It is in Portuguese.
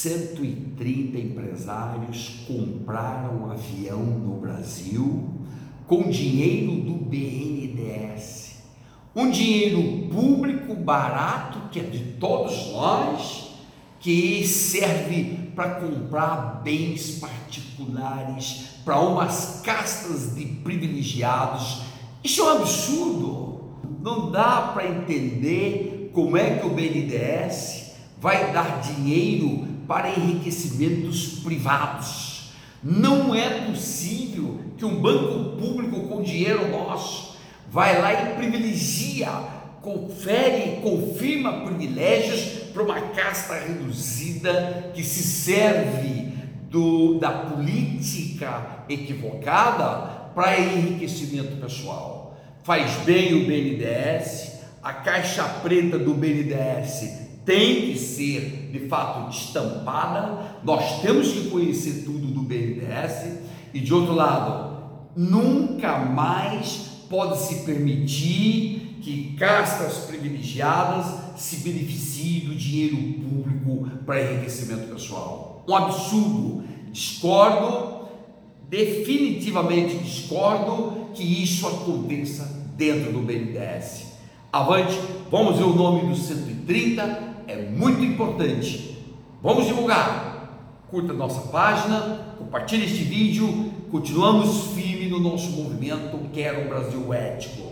130 empresários compraram um avião no Brasil com dinheiro do BNDES. Um dinheiro público barato que é de todos nós, que serve para comprar bens particulares para umas castas de privilegiados. Isso é um absurdo. Não dá para entender como é que o BNDES vai dar dinheiro para enriquecimentos privados. Não é possível que um banco público com dinheiro nosso vai lá e privilegia, confere confirma privilégios para uma casta reduzida que se serve do, da política equivocada para enriquecimento pessoal. Faz bem o BNDES, a caixa preta do BNDES tem que ser de fato destampada, nós temos que conhecer tudo do BNDES e de outro lado, nunca mais pode se permitir que castas privilegiadas se beneficiem do dinheiro público para enriquecimento pessoal. Um absurdo. Discordo, definitivamente discordo que isso aconteça dentro do BNDES. Avante, vamos ver o nome dos 130 é muito importante. Vamos divulgar. Curta nossa página, compartilhe este vídeo. Continuamos firme no nosso movimento Quero um Brasil Ético.